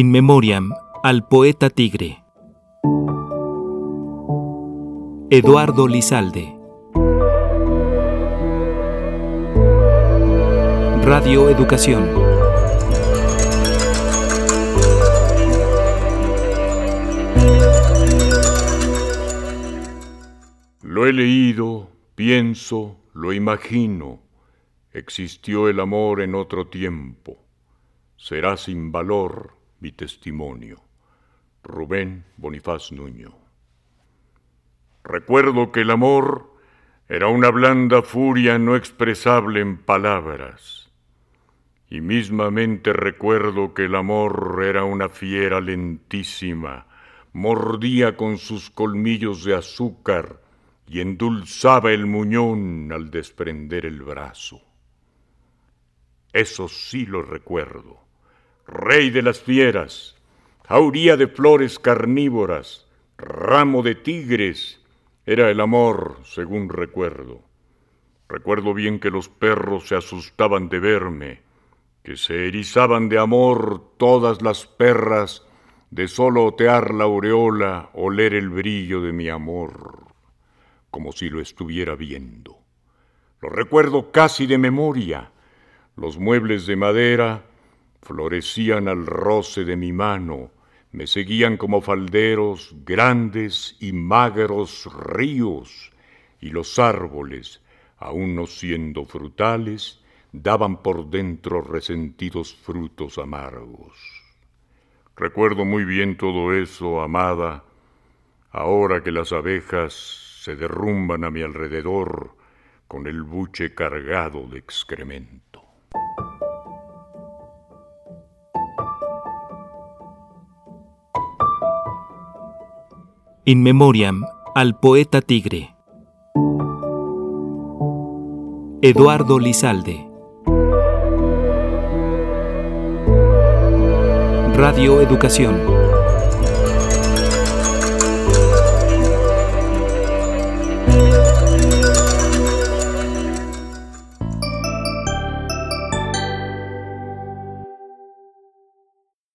In Memoriam al poeta tigre. Eduardo Lizalde. Radio Educación. Lo he leído, pienso, lo imagino. Existió el amor en otro tiempo. Será sin valor mi testimonio. Rubén Bonifaz Nuño. Recuerdo que el amor era una blanda furia no expresable en palabras. Y mismamente recuerdo que el amor era una fiera lentísima, mordía con sus colmillos de azúcar y endulzaba el muñón al desprender el brazo. Eso sí lo recuerdo rey de las fieras, jauría de flores carnívoras, ramo de tigres, era el amor, según recuerdo. Recuerdo bien que los perros se asustaban de verme, que se erizaban de amor todas las perras de solo otear la aureola, oler el brillo de mi amor, como si lo estuviera viendo. Lo recuerdo casi de memoria, los muebles de madera, florecían al roce de mi mano, me seguían como falderos grandes y magros ríos, y los árboles, aun no siendo frutales, daban por dentro resentidos frutos amargos. Recuerdo muy bien todo eso, amada, ahora que las abejas se derrumban a mi alrededor con el buche cargado de excremento. In Memoriam al poeta tigre. Eduardo Lizalde. Radio Educación.